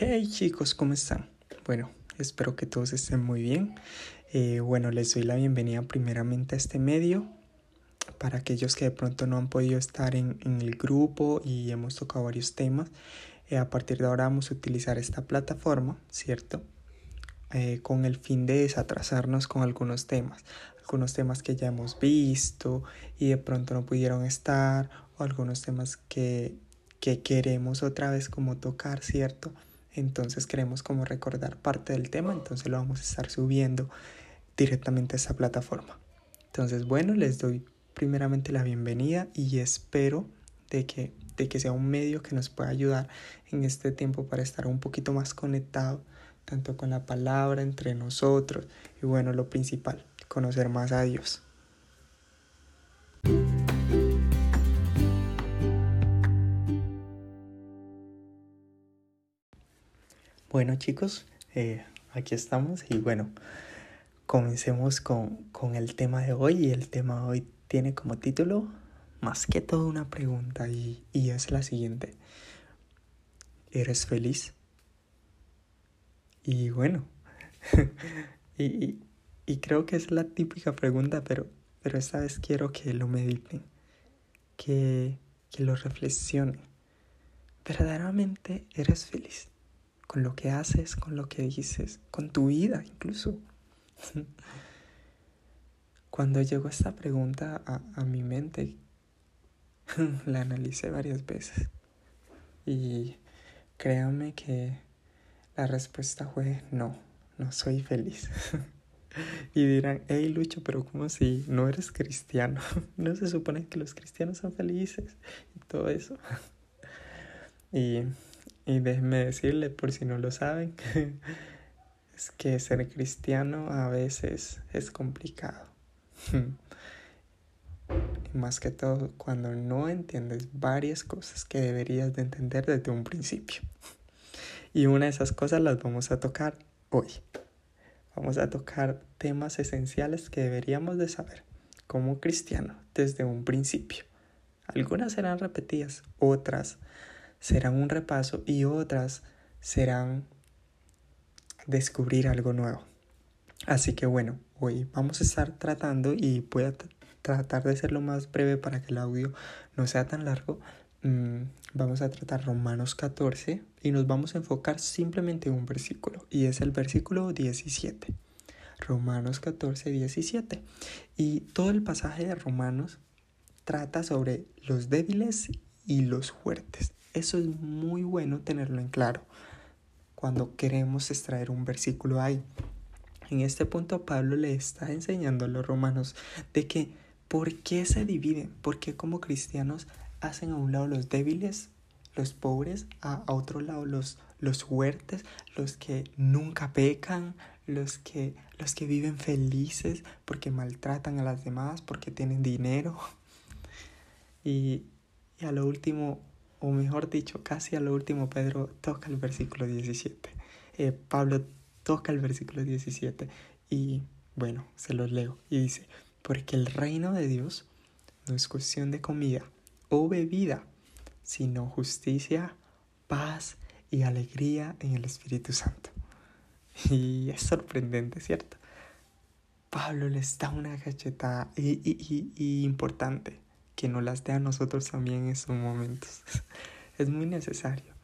Hey chicos, ¿cómo están? Bueno, espero que todos estén muy bien. Eh, bueno, les doy la bienvenida primeramente a este medio. Para aquellos que de pronto no han podido estar en, el grupo y hemos tocado varios temas, eh, a partir de ahora vamos a utilizar esta plataforma, ¿cierto? Eh, con el fin de desatrasarnos con algunos temas, algunos temas que ya hemos visto y de pronto no pudieron estar, o algunos temas que, que queremos otra vez como tocar, ¿cierto? Entonces queremos como recordar parte del tema, entonces lo vamos a estar subiendo directamente a esa plataforma. Entonces, bueno, les doy primeramente la bienvenida y espero de que, de que sea un medio que nos pueda ayudar en este tiempo para estar un poquito más conectado tanto con la palabra entre nosotros y bueno, lo principal, conocer más a Dios. Bueno chicos, eh, aquí estamos y bueno, comencemos con, con, el tema de hoy y el tema de hoy tiene como título más que todo una pregunta y, y es la siguiente. ¿Eres feliz? Y bueno, y, y, creo que es la típica pregunta, pero, pero esta vez quiero que lo mediten, que, que lo reflexionen. ¿Verdaderamente eres feliz? Con lo que haces, con lo que dices, con tu vida incluso. Cuando llegó esta pregunta a, mi mente, la analicé varias veces y créanme que la respuesta fue no, no soy feliz. y dirán, hey Lucho, pero ¿cómo si no eres cristiano? ¿No se supone que los cristianos son felices? Y todo eso. y y déjenme decirle, por si no lo saben, es que ser cristiano a veces es complicado. y más que todo cuando no entiendes varias cosas que deberías de entender desde un principio. Y una de esas cosas las vamos a tocar hoy. Vamos a tocar temas esenciales que deberíamos de saber como cristiano desde un principio. Algunas serán repetidas, otras serán un repaso y otras serán descubrir algo nuevo. Así que bueno, hoy vamos a estar tratando y voy a tratar de ser lo más breve para que el audio no sea tan largo. Mm, vamos a tratar Romanos 14 y nos vamos a enfocar simplemente en un versículo y es el versículo 17. Romanos 14, 17. Y todo el pasaje de Romanos trata sobre los débiles y los fuertes. Eso es muy bueno tenerlo en claro cuando queremos extraer un versículo ahí. En este punto Pablo le está enseñando a los romanos de que por qué se dividen, por qué como cristianos hacen a un lado los débiles, los pobres, a, otro lado los, los fuertes, los que nunca pecan, los que, los que viven felices porque maltratan a las demás, porque tienen dinero. Y, y a lo último, o mejor dicho, casi a lo último, Pedro toca el versículo 17. Eh, Pablo toca el versículo 17 y bueno, se los leo y dice, porque el reino de Dios no es cuestión de comida o bebida, sino justicia, paz y alegría en el Espíritu Santo. Y es sorprendente, ¿cierto? Pablo les da una cachetada y, y, y importante que nos las dé a nosotros también en estos momentos. es muy necesario.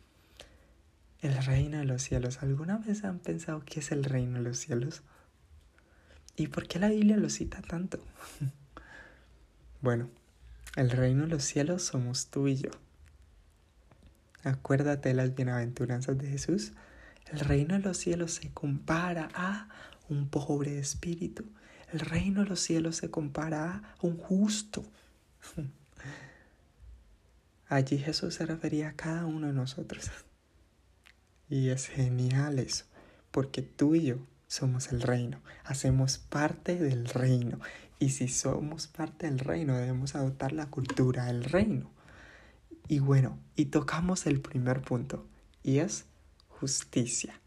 El reino de los cielos. ¿Alguna vez han pensado qué es el reino de los cielos? ¿Y por qué la Biblia lo cita tanto? bueno, el reino de los cielos somos tú y yo. Acuérdate de las bienaventuranzas de Jesús. El reino de los cielos se compara a un pobre espíritu. El reino de los cielos se compara a un justo. Allí Jesús se refería a cada uno de nosotros. Y es genial eso, porque tú y yo somos el reino, hacemos parte del reino. Y si somos parte del reino, debemos adoptar la cultura del reino. Y bueno, y tocamos el primer punto, y es justicia.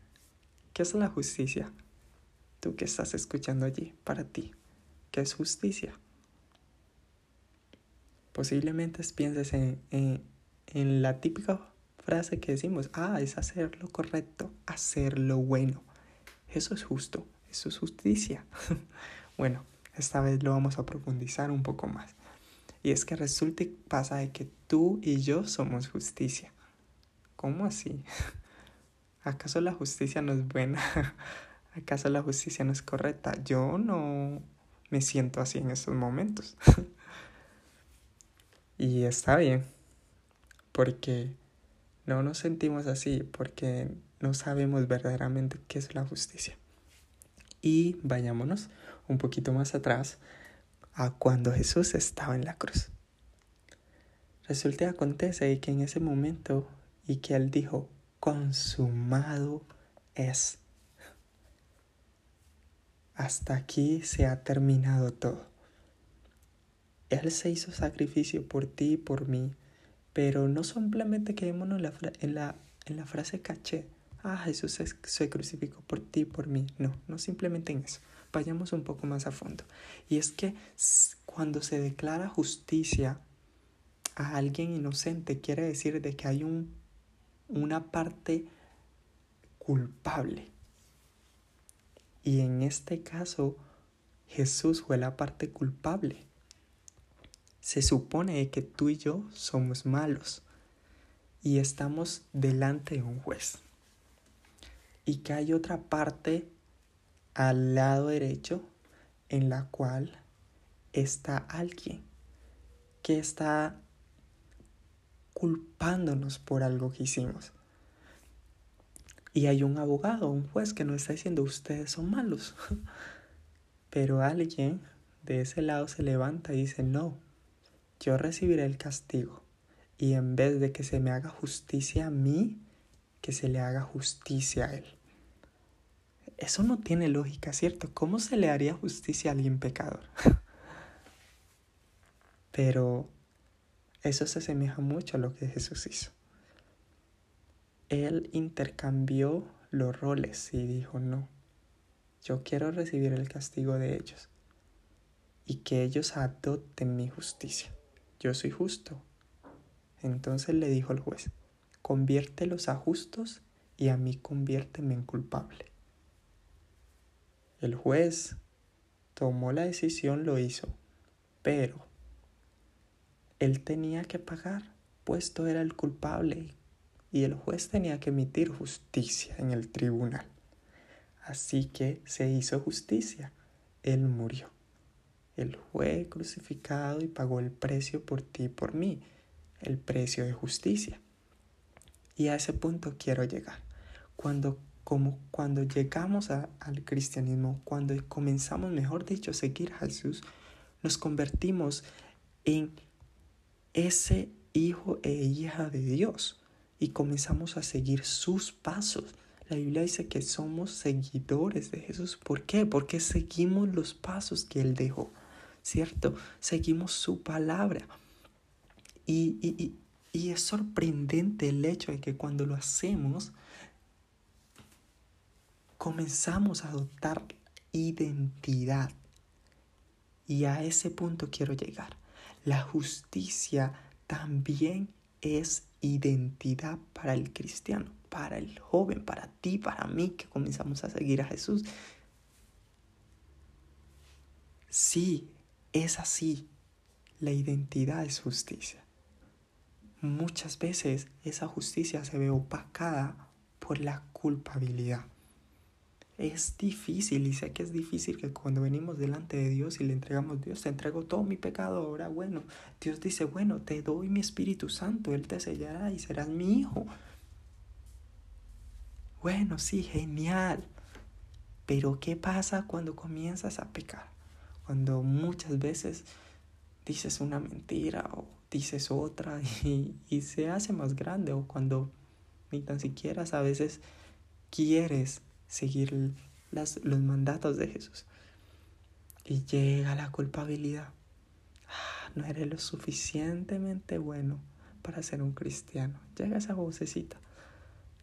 ¿Qué es la justicia? Tú que estás escuchando allí, para ti, ¿qué es justicia? Posiblemente pienses en, en, la típica frase que decimos, ah, es hacer lo correcto, hacer lo bueno. Eso es justo, eso es justicia. bueno, esta vez lo vamos a profundizar un poco más. Y es que resulta y pasa de que tú y yo somos justicia. ¿Cómo así? ¿Acaso la justicia no es buena? ¿Acaso la justicia no es correcta? Yo no me siento así en estos momentos. Y está bien, porque no nos sentimos así, porque no sabemos verdaderamente qué es la justicia. Y vayámonos un poquito más atrás a cuando Jesús estaba en la cruz. Resulta y acontece que en ese momento y que Él dijo, consumado es. Hasta aquí se ha terminado todo. Él se hizo sacrificio por ti y por mí, pero no simplemente quedémonos en la, en la, en la frase caché. Ah, Jesús se, se crucificó por ti y por mí. No, no simplemente en eso. Vayamos un poco más a fondo. Y es que cuando se declara justicia a alguien inocente, quiere decir de que hay un una parte culpable. Y en este caso, Jesús fue la parte culpable. Se supone que tú y yo somos malos y estamos delante de un juez. Y que hay otra parte al lado derecho en la cual está alguien que está culpándonos por algo que hicimos. Y hay un abogado, un juez que nos está diciendo ustedes son malos. Pero alguien de ese lado se levanta y dice, no, yo recibiré el castigo. Y en vez de que se me haga justicia a mí, que se le haga justicia a él. Eso no tiene lógica, ¿cierto? ¿Cómo se le haría justicia a alguien pecador? Pero eso se asemeja mucho a lo que Jesús hizo. Él intercambió los roles y dijo, no, yo quiero recibir el castigo de ellos y que ellos adopten mi justicia. Yo soy justo. Entonces le dijo el juez, conviértelos a justos y a mí conviérteme en culpable. El juez tomó la decisión, lo hizo, pero él tenía que pagar, puesto era el culpable y el juez tenía que emitir justicia en el tribunal. Así que se hizo justicia. Él murió. Él fue crucificado y pagó el precio por ti y por mí, el precio de justicia. Y a ese punto quiero llegar. Cuando, como, cuando llegamos al cristianismo, cuando comenzamos, mejor dicho, a seguir a Jesús, nos convertimos en ese hijo e hija de Dios y comenzamos a seguir sus pasos. La Biblia dice que somos seguidores de Jesús. ¿Por qué? Porque seguimos los pasos que Él dejó, ¿cierto? Seguimos su palabra. Y, y, y es sorprendente el hecho de que cuando lo hacemos, comenzamos a adoptar identidad. Y a ese punto quiero llegar. La justicia también es identidad para el cristiano, para el joven, para ti, para mí que comenzamos a seguir a Jesús. Sí, es así. La identidad es justicia. Muchas veces esa justicia se ve opacada por la culpabilidad. Es difícil y sé que es difícil que cuando venimos delante de Dios y le entregamos, Dios, te entrego todo mi pecado ahora, bueno, Dios dice, bueno, te doy mi Espíritu Santo, Él te sellará y serás mi hijo. Bueno, sí, genial. Pero ¿qué pasa cuando comienzas a pecar? Cuando muchas veces dices una mentira o dices otra y, se hace más grande o cuando ni tan siquiera a veces quieres seguir las, los mandatos de Jesús. Y llega la culpabilidad. Ah, no eres lo suficientemente bueno para ser un cristiano. Llega esa vocecita.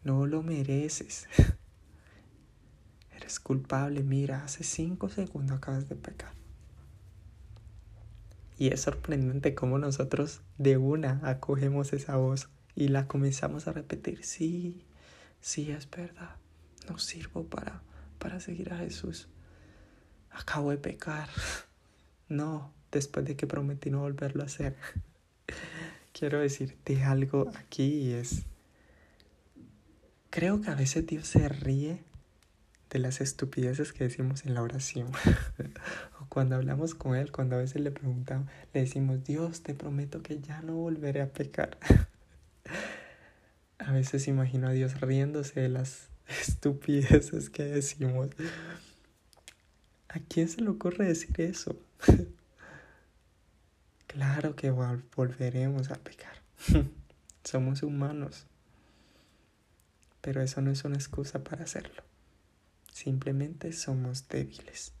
No lo mereces. Eres culpable. Mira, hace cinco segundos acabas de pecar. Y es sorprendente cómo nosotros de una acogemos esa voz y la comenzamos a repetir, sí, sí, es verdad, no sirvo para, para seguir a Jesús. Acabo de pecar. No, después de que prometí no volverlo a hacer. Quiero decirte algo aquí y es, creo que a veces Dios se ríe de las estupideces que decimos en la oración. cuando hablamos con Él, cuando a veces le preguntamos, le decimos, Dios, te prometo que ya no volveré a pecar. A veces imagino a Dios riéndose de las estupideces que decimos. ¿A quién se le ocurre decir eso? claro que volveremos a pecar. Somos humanos. Pero eso no es una excusa para hacerlo. Simplemente somos débiles.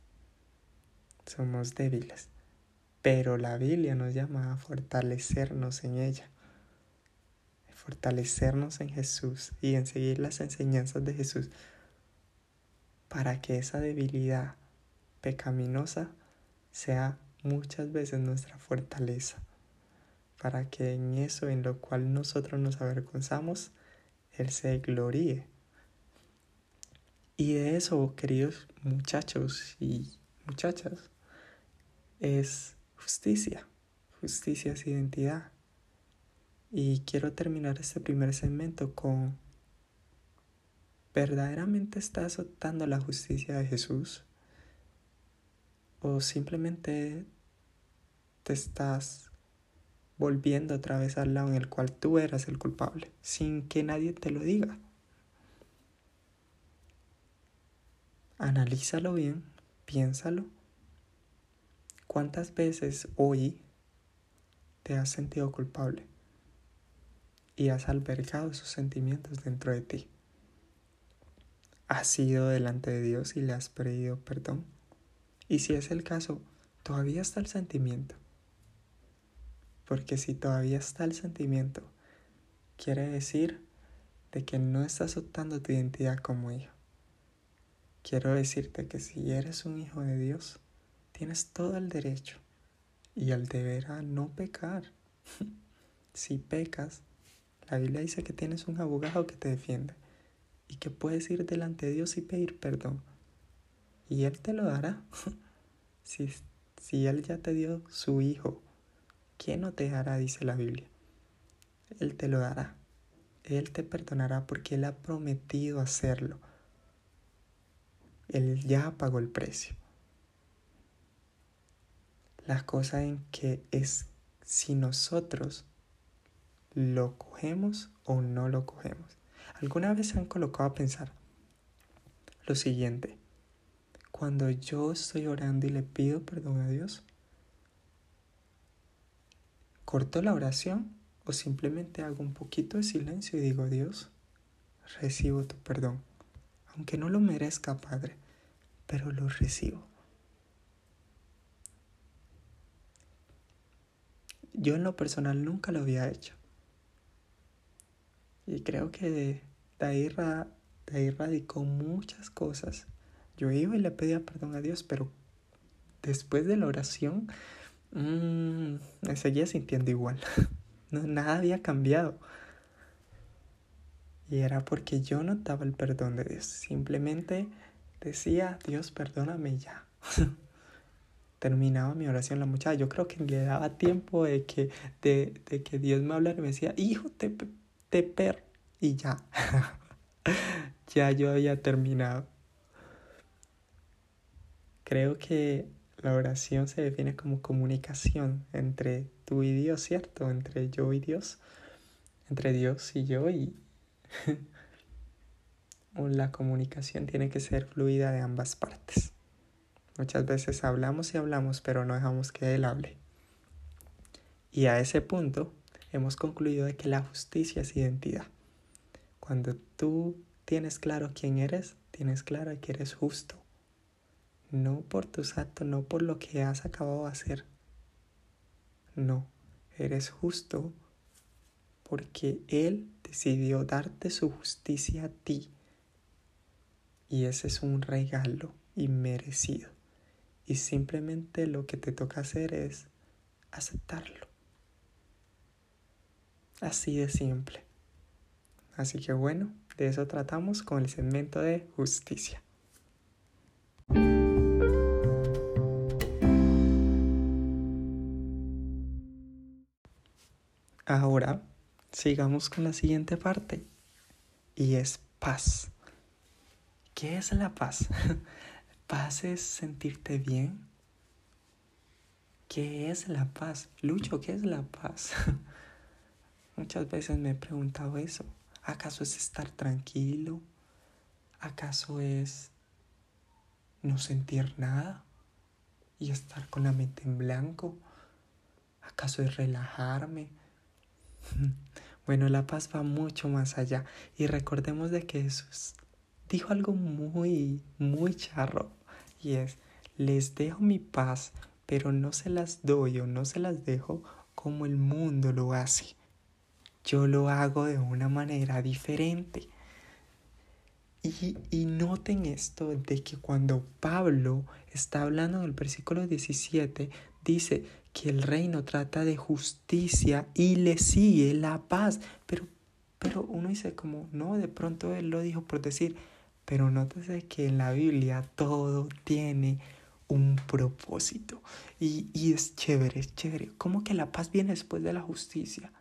Somos débiles. Pero la Biblia nos llama a fortalecernos en ella fortalecernos en Jesús y en seguir las enseñanzas de Jesús para que esa debilidad pecaminosa sea muchas veces nuestra fortaleza, para que en eso en lo cual nosotros nos avergonzamos, Él se gloríe. Y de eso, queridos muchachos y muchachas, es justicia. Justicia es identidad. Y quiero terminar este primer segmento con, ¿verdaderamente estás adoptando la justicia de Jesús? ¿O simplemente te estás volviendo otra vez al lado en el cual tú eras el culpable, sin que nadie te lo diga? Analízalo bien, piénsalo. ¿Cuántas veces hoy te has sentido culpable? y has albergado esos sentimientos dentro de ti. ¿Has ido delante de Dios y le has pedido perdón? Y si es el caso, todavía está el sentimiento. Porque si todavía está el sentimiento, quiere decir de que no estás optando tu identidad como hijo. Quiero decirte que si eres un hijo de Dios, tienes todo el derecho y el deber a no pecar. si pecas, la Biblia dice que tienes un abogado que te defiende y que puedes ir delante de Dios y pedir perdón. Y Él te lo dará. si, si Él ya te dio su Hijo, ¿quién no te hará? Dice la Biblia. Él te lo dará. Él te perdonará porque Él ha prometido hacerlo. Él ya pagó el precio. La cosa en que es si nosotros ¿Lo cogemos o no lo cogemos? ¿Alguna vez se han colocado a pensar lo siguiente? Cuando yo estoy orando y le pido perdón a Dios, ¿corto la oración o simplemente hago un poquito de silencio y digo, Dios, recibo tu perdón? Aunque no lo merezca, Padre, pero lo recibo. Yo en lo personal nunca lo había hecho. Y creo que de, ahí, radicó muchas cosas. Yo iba y le pedía perdón a Dios, pero después de la oración mmm, me seguía sintiendo igual. no, nada había cambiado. Y era porque yo notaba el perdón de Dios. Simplemente decía, Dios, perdóname ya. Terminaba mi oración la muchacha. Yo creo que le daba tiempo de que, de, de que Dios me hablara y me decía, hijo, te, per y ya. ya yo había terminado. Creo que la oración se define como comunicación entre tú y Dios, ¿cierto? Entre yo y Dios. Entre Dios y yo y la comunicación tiene que ser fluida de ambas partes. Muchas veces hablamos y hablamos, pero no dejamos que Él hable. Y a ese punto hemos concluido de que la justicia es identidad. Cuando tú tienes claro quién eres, tienes claro que eres justo. No por tus actos, no por lo que has acabado de hacer. No, eres justo porque Él decidió darte su justicia a ti. Y ese es un regalo inmerecido. Y simplemente lo que te toca hacer es aceptarlo. Así de simple. Así que bueno, de eso tratamos con el segmento de justicia. Ahora sigamos con la siguiente parte y es paz. ¿Qué es la paz? paz es sentirte bien. ¿Qué es la paz? Lucho, ¿qué es la paz? Muchas veces me he preguntado eso. ¿Acaso es estar tranquilo? ¿Acaso es no sentir nada y estar con la mente en blanco? ¿Acaso es relajarme? Bueno, la paz va mucho más allá y recordemos de que Jesús dijo algo muy, muy charro les dejo mi paz, pero no se las doy o no se las dejo como el mundo lo hace. Yo lo hago de una manera diferente. Y, y, noten esto de que cuando Pablo está hablando en el versículo 17, dice que el reino trata de justicia y le sigue la paz. Pero, pero uno dice como, no, de pronto él lo dijo por decir, pero nótese que en la Biblia todo tiene un propósito. Y, y es chévere, es chévere. ¿Cómo que la paz viene después de la justicia?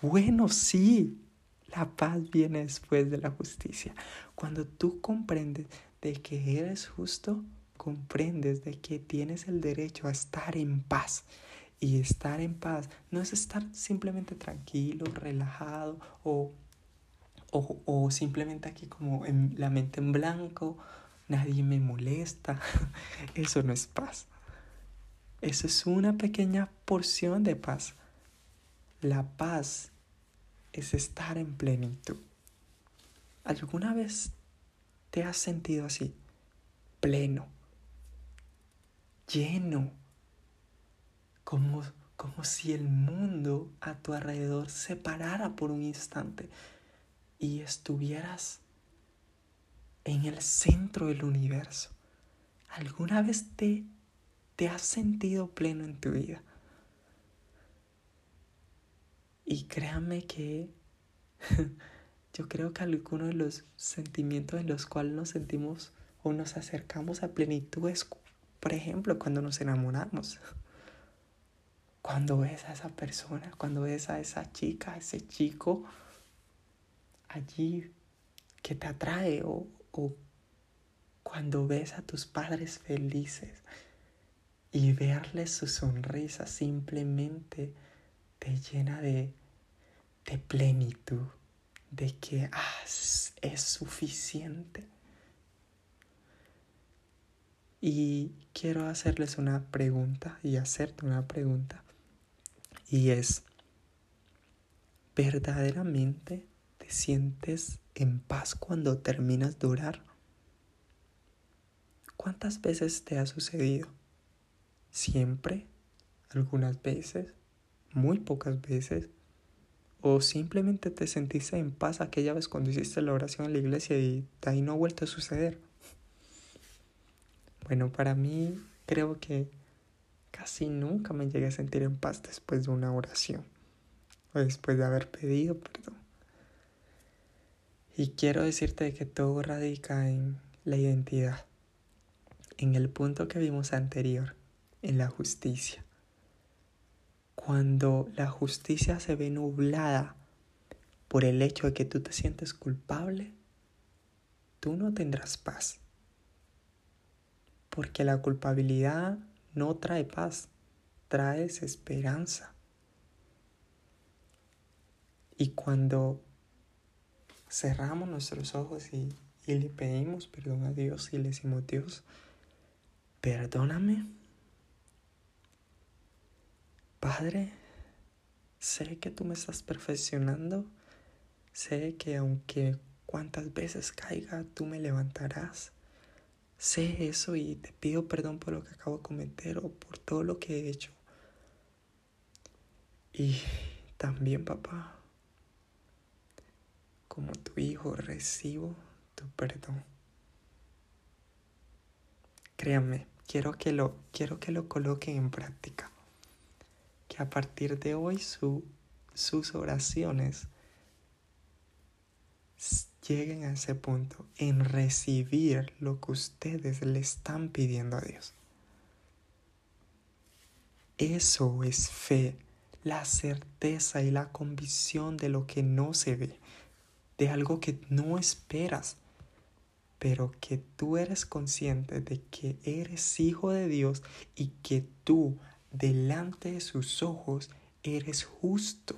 Bueno, sí, la paz viene después de la justicia. Cuando tú comprendes de que eres justo, comprendes de que tienes el derecho a estar en paz. Y estar en paz no es estar simplemente tranquilo, relajado o, o, o simplemente aquí como en la mente en blanco, nadie me molesta. Eso no es paz. Eso es una pequeña porción de paz. La paz es estar en plenitud. ¿Alguna vez te has sentido así? Pleno, lleno, como, como si el mundo a tu alrededor se parara por un instante y estuvieras en el centro del universo. ¿Alguna vez te, te has sentido pleno en tu vida? Y créanme que yo creo que algunos de los sentimientos en los cuales nos sentimos o nos acercamos a plenitud es, por ejemplo, cuando nos enamoramos. Cuando ves a esa persona, cuando ves a esa chica, a ese chico allí que te atrae o, o cuando ves a tus padres felices y verles su sonrisa simplemente te llena de, de plenitud, de que ah, es suficiente. Y quiero hacerles una pregunta y hacerte una pregunta. Y es, ¿verdaderamente te sientes en paz cuando terminas de orar? ¿Cuántas veces te ha sucedido? ¿Siempre? ¿Algunas veces? muy pocas veces, o simplemente te sentiste en paz aquella vez cuando hiciste la oración en la iglesia y de ahí no ha vuelto a suceder. Bueno, para mí creo que casi nunca me llegué a sentir en paz después de una oración o después de haber pedido perdón. Y quiero decirte que todo radica en la identidad, en el punto que vimos anterior, en la justicia cuando la justicia se ve nublada por el hecho de que tú te sientes culpable, tú no tendrás paz. Porque la culpabilidad no trae paz, trae esperanza. Y cuando cerramos nuestros ojos y, y le pedimos perdón a Dios y le decimos, Dios, perdóname Padre, sé que tú me estás perfeccionando, sé que aunque cuantas veces caiga, tú me levantarás. Sé eso y te pido perdón por lo que acabo de cometer o por todo lo que he hecho. Y también, papá, como tu hijo, recibo tu perdón. Créanme, quiero que lo, quiero que lo coloquen en práctica que a partir de hoy su, sus oraciones lleguen a ese punto en recibir lo que ustedes le están pidiendo a Dios. Eso es fe, la certeza y la convicción de lo que no se ve, de algo que no esperas, pero que tú eres consciente de que eres hijo de Dios y que tú, delante de sus ojos, eres justo.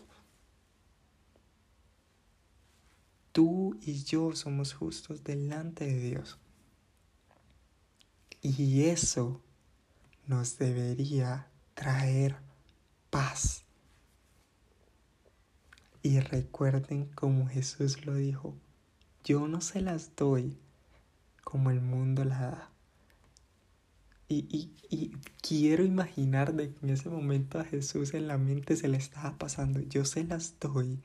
Tú y yo somos justos delante de Dios. Y eso nos debería traer paz. Y recuerden como Jesús lo dijo, yo no se las doy como el mundo la da. Y, y, quiero imaginar de que en ese momento a Jesús en la mente se le estaba pasando, yo se las doy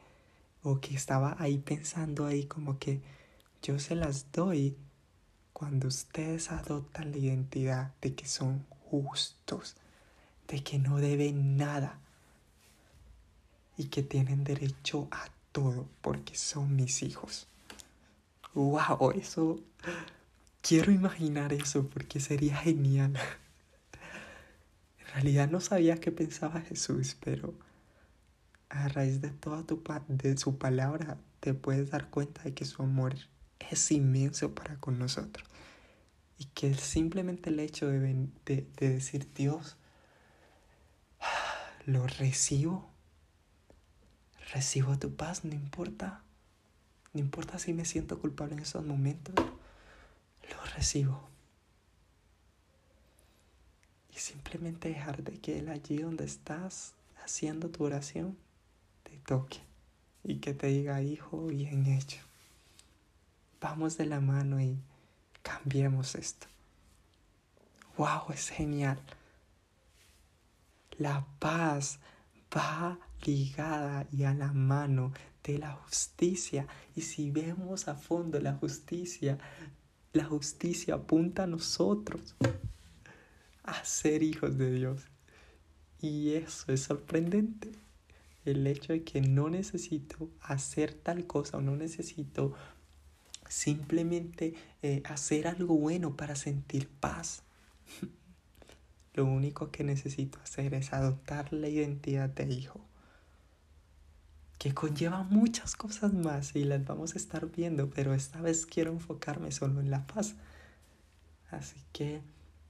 o que estaba ahí pensando ahí como que yo se las doy cuando ustedes adoptan la identidad de que son justos, de que no deben nada y que tienen derecho a todo porque son mis hijos. ¡Wow! Eso... Quiero imaginar eso porque sería genial. En realidad no sabía qué pensaba Jesús, pero a raíz de toda tu de su palabra te puedes dar cuenta de que su amor es inmenso para con nosotros y que simplemente el hecho de, de, de decir Dios lo recibo recibo tu paz no importa no importa si me siento culpable en esos momentos lo recibo y simplemente dejar de que él allí donde estás haciendo tu oración toque y que te diga, hijo, bien hecho. Vamos de la mano y cambiemos esto. ¡Wow! Es genial. La paz va ligada y a la mano de la justicia. Y si vemos a fondo la justicia, la justicia apunta a nosotros a ser hijos de Dios. Y eso es sorprendente el hecho de que no necesito hacer tal cosa o no necesito simplemente eh, hacer algo bueno para sentir paz. Lo único que necesito hacer es adoptar la identidad de hijo, que conlleva muchas cosas más y las vamos a estar viendo, pero esta vez quiero enfocarme solo en la paz. Así que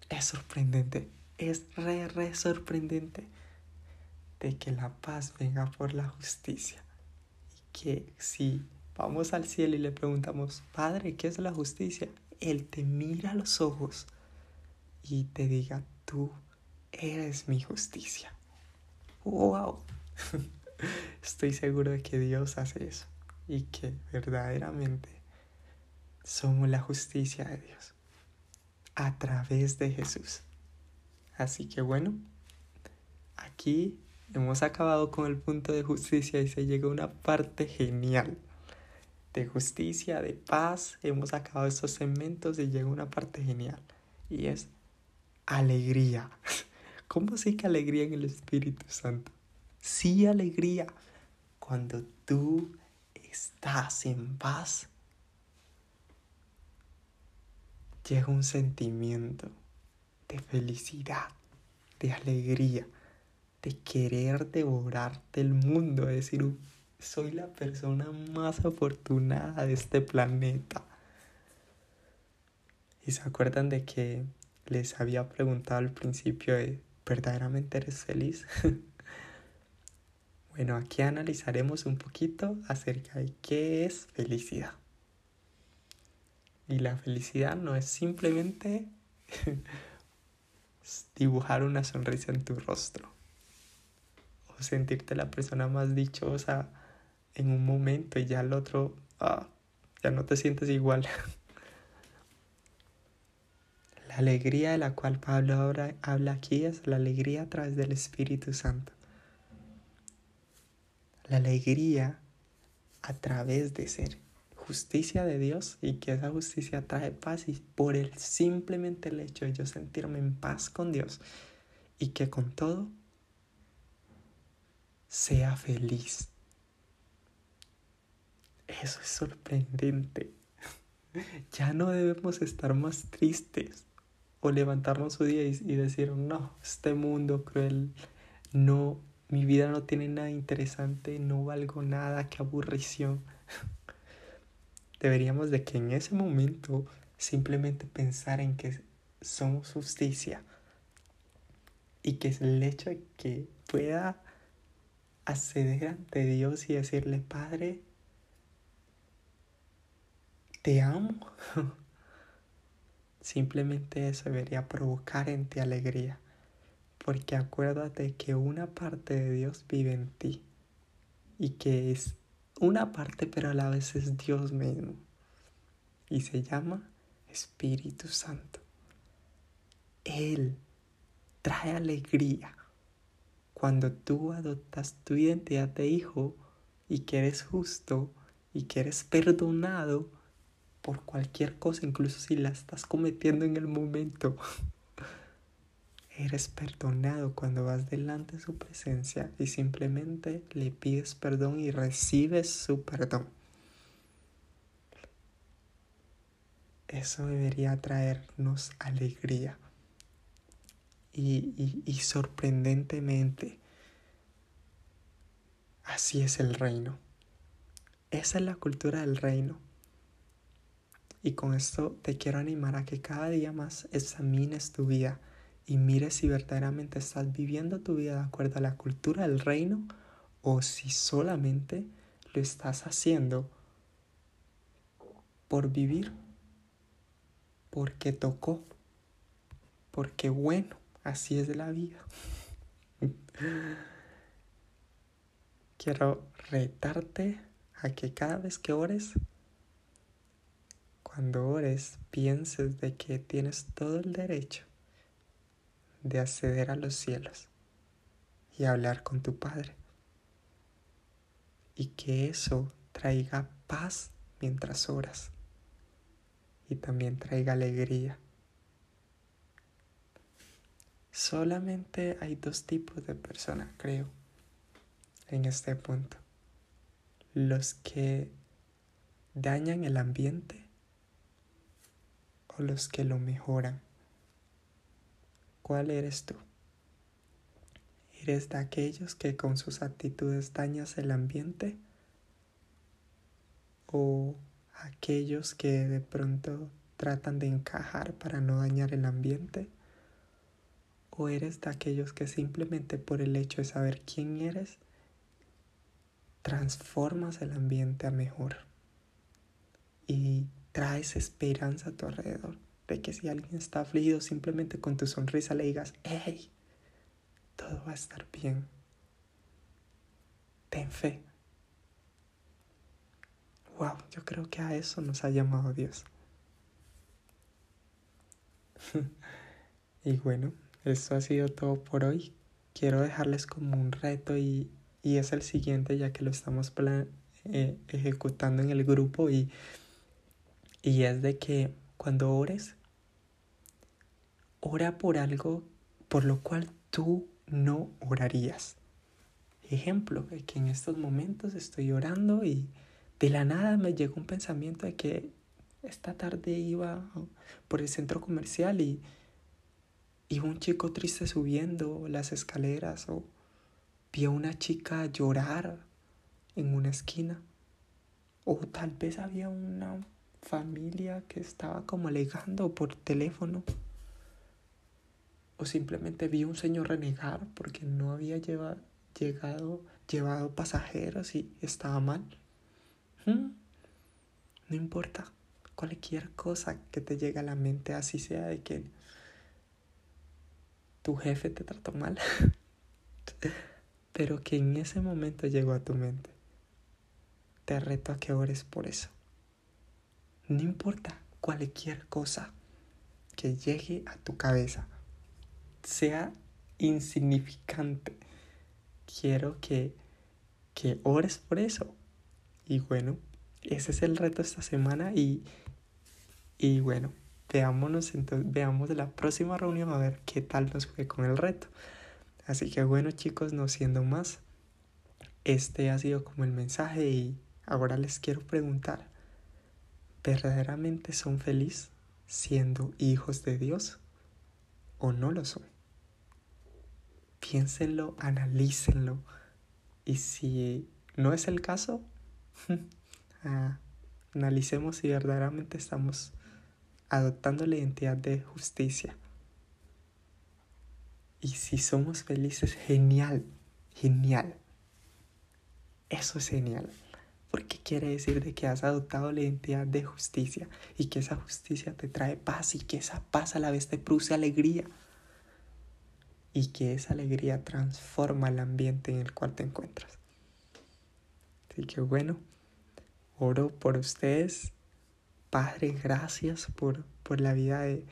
es sorprendente, es re, re sorprendente de que la paz venga por la justicia. Y que si vamos al cielo y le preguntamos, Padre, ¿qué es la justicia? Él te mira a los ojos y te diga, tú eres mi justicia. ¡Wow! Estoy seguro de que Dios hace eso y que verdaderamente somos la justicia de Dios a través de Jesús. Así que bueno, aquí hemos acabado con el punto de justicia y se llega a una parte genial de justicia, de paz. Hemos acabado estos segmentos y llega una parte genial y es alegría. ¿Cómo sé que alegría en el Espíritu Santo? Sí, alegría. Cuando tú estás en paz, llega un sentimiento de felicidad, de alegría de querer devorarte el mundo, es decir, soy la persona más afortunada de este planeta. Y se acuerdan de que les había preguntado al principio de, ¿verdaderamente eres feliz? bueno, aquí analizaremos un poquito acerca de qué es felicidad. Y la felicidad no es simplemente dibujar una sonrisa en tu rostro sentirte la persona más dichosa en un momento y ya el otro, ah, ya no te sientes igual. La alegría de la cual Pablo ahora habla aquí es la alegría a través del Espíritu Santo. La alegría a través de ser justicia de Dios y que esa justicia trae paz y por el simplemente el hecho de yo sentirme en paz con Dios y que con todo sea feliz. Eso es sorprendente. Ya no debemos estar más tristes o levantarnos un día y, decir, no, este mundo cruel, no, mi vida no tiene nada interesante, no valgo nada, qué aburrición. Deberíamos de que en ese momento simplemente pensar en que somos justicia y que es el hecho de que pueda acceder ante Dios y decirle, Padre, te amo. Simplemente eso debería provocar en ti alegría, porque acuérdate que una parte de Dios vive en ti y que es una parte pero a la vez es Dios mismo y se llama Espíritu Santo. Él trae alegría cuando tú adoptas tu identidad de hijo y que eres justo y que eres perdonado por cualquier cosa, incluso si la estás cometiendo en el momento. Eres perdonado cuando vas delante de su presencia y simplemente le pides perdón y recibes su perdón. Eso debería traernos alegría. Y, y, y sorprendentemente, así es el reino. Esa es la cultura del reino y con esto te quiero animar a que cada día más examines tu vida y mires si verdaderamente estás viviendo tu vida de acuerdo a la cultura del reino o si solamente lo estás haciendo por vivir, porque tocó, porque bueno, así es la vida. Quiero retarte a que cada vez que ores cuando ores, pienses de que tienes todo el derecho de acceder a los cielos y hablar con tu Padre. Y que eso traiga paz mientras oras y también traiga alegría. Solamente hay dos tipos de personas, creo, en este punto. Los que dañan el ambiente o los que lo mejoran? ¿Cuál eres tú? ¿Eres de aquellos que con sus actitudes dañas el ambiente? ¿O aquellos que de pronto tratan de encajar para no dañar el ambiente? ¿O eres de aquellos que simplemente por el hecho de saber quién eres, transformas el ambiente a mejor? Y traes esperanza a tu alrededor. De que si alguien está afligido, simplemente con tu sonrisa le digas, hey, todo va a estar bien. Ten fe. Wow, yo creo que a eso nos ha llamado Dios. y bueno, eso ha sido todo por hoy. Quiero dejarles como un reto y, y es el siguiente ya que lo estamos eh, ejecutando en el grupo y y es de que cuando ores, ora por algo por lo cual tú no orarías. Ejemplo, que en estos momentos estoy orando y de la nada me llegó un pensamiento de que esta tarde iba por el centro comercial y iba un chico triste subiendo las escaleras o vi una chica llorar en una esquina o tal vez había una familia que estaba como alegando por teléfono. O simplemente vi un señor renegar porque no había llegado, llevado pasajeros y estaba mal. ¿Mm? No importa cualquier cosa que te llegue a la mente, así sea de que tu jefe te trató mal, pero que en ese momento llegó a tu mente. Te reto a que ores por eso. No importa cualquier cosa que llegue a tu cabeza, sea insignificante. Quiero que, que ores por eso. Y bueno, ese es el reto esta semana y, y bueno, veámonos entonces, veamos la próxima reunión a ver qué tal nos fue con el reto. Así que bueno chicos, no siendo más, este ha sido como el mensaje y ahora les quiero preguntar, ¿verdaderamente son felices siendo hijos de Dios o no lo son? Piénsenlo, analícenlo y si no es el caso, ah, analicemos si verdaderamente estamos adoptando la identidad de justicia. Y si somos felices, genial, genial. Eso es genial. Porque quiere decir de que has adoptado la identidad de justicia y que esa justicia te trae paz y que esa paz a la vez te produce alegría. Y que esa alegría transforma el ambiente en el cual te encuentras. Así que bueno, oro por ustedes. Padre, gracias por, por la vida de,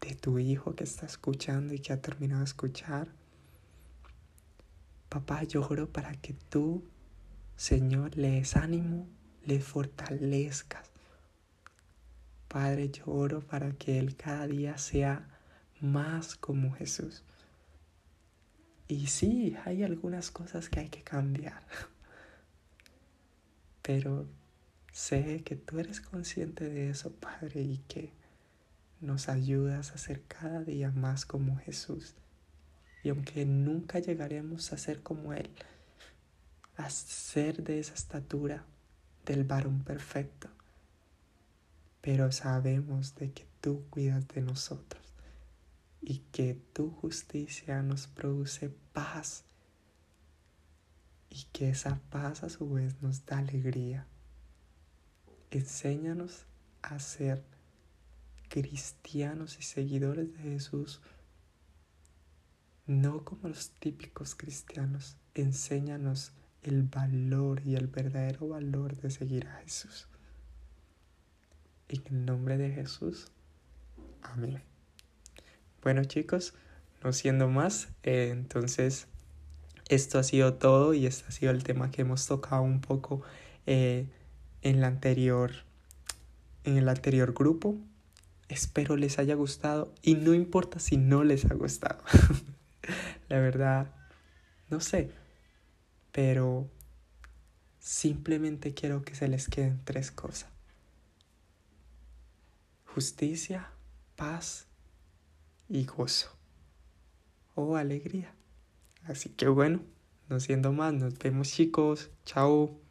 de tu hijo que está escuchando y que ha terminado de escuchar. Papá, yo oro para que tú, Señor, le des ánimo, le fortalezcas. Padre, yo oro para que Él cada día sea más como Jesús. Y sí, hay algunas cosas que hay que cambiar. Pero sé que tú eres consciente de eso, Padre, y que nos ayudas a ser cada día más como Jesús. Y aunque nunca llegaremos a ser como Él, a ser de esa estatura del varón perfecto, pero sabemos de que tú cuidas de nosotros y que tu justicia nos produce paz y que esa paz a su vez nos da alegría. Enséñanos a ser cristianos y seguidores de Jesús, no como los típicos cristianos. Enséñanos el valor y el verdadero valor de seguir a Jesús. En el nombre de Jesús. Amén. Bueno chicos, no siendo más, eh, entonces esto ha sido todo y este ha sido el tema que hemos tocado un poco eh, en, la anterior, en el anterior grupo. Espero les haya gustado y no importa si no les ha gustado. la verdad, no sé, pero simplemente quiero que se les queden tres cosas. Justicia, paz y gozo. O alegría. Así que bueno, no siendo más, nos vemos chicos. Chao.